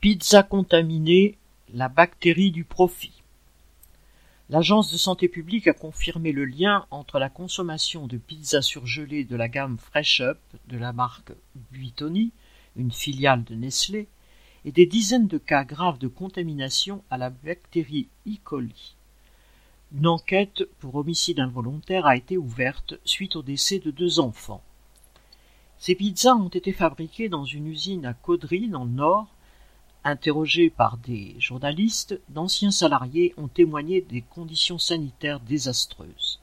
Pizza contaminée, la bactérie du profit. L'Agence de santé publique a confirmé le lien entre la consommation de pizzas surgelées de la gamme Fresh Up de la marque Buitoni, une filiale de Nestlé, et des dizaines de cas graves de contamination à la bactérie E. coli. Une enquête pour homicide involontaire a été ouverte suite au décès de deux enfants. Ces pizzas ont été fabriquées dans une usine à Caudry dans le Nord Interrogés par des journalistes, d'anciens salariés ont témoigné des conditions sanitaires désastreuses.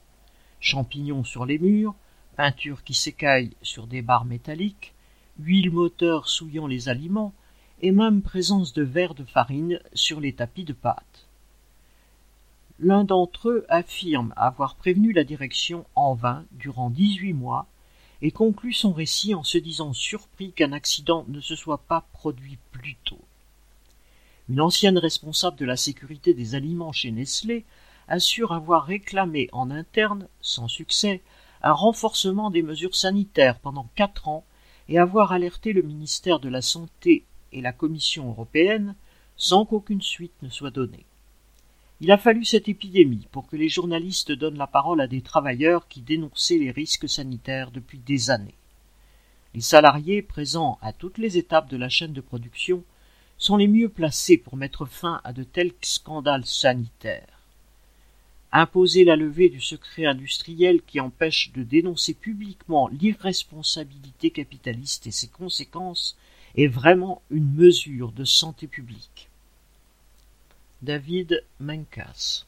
Champignons sur les murs, peinture qui s'écaille sur des barres métalliques, huile moteur souillant les aliments, et même présence de verres de farine sur les tapis de pâte. L'un d'entre eux affirme avoir prévenu la direction en vain durant dix-huit mois et conclut son récit en se disant surpris qu'un accident ne se soit pas produit plus tôt. Une ancienne responsable de la sécurité des aliments chez Nestlé assure avoir réclamé en interne, sans succès, un renforcement des mesures sanitaires pendant quatre ans et avoir alerté le ministère de la Santé et la Commission européenne sans qu'aucune suite ne soit donnée. Il a fallu cette épidémie pour que les journalistes donnent la parole à des travailleurs qui dénonçaient les risques sanitaires depuis des années. Les salariés présents à toutes les étapes de la chaîne de production sont les mieux placés pour mettre fin à de tels scandales sanitaires. Imposer la levée du secret industriel qui empêche de dénoncer publiquement l'irresponsabilité capitaliste et ses conséquences est vraiment une mesure de santé publique. David Mencas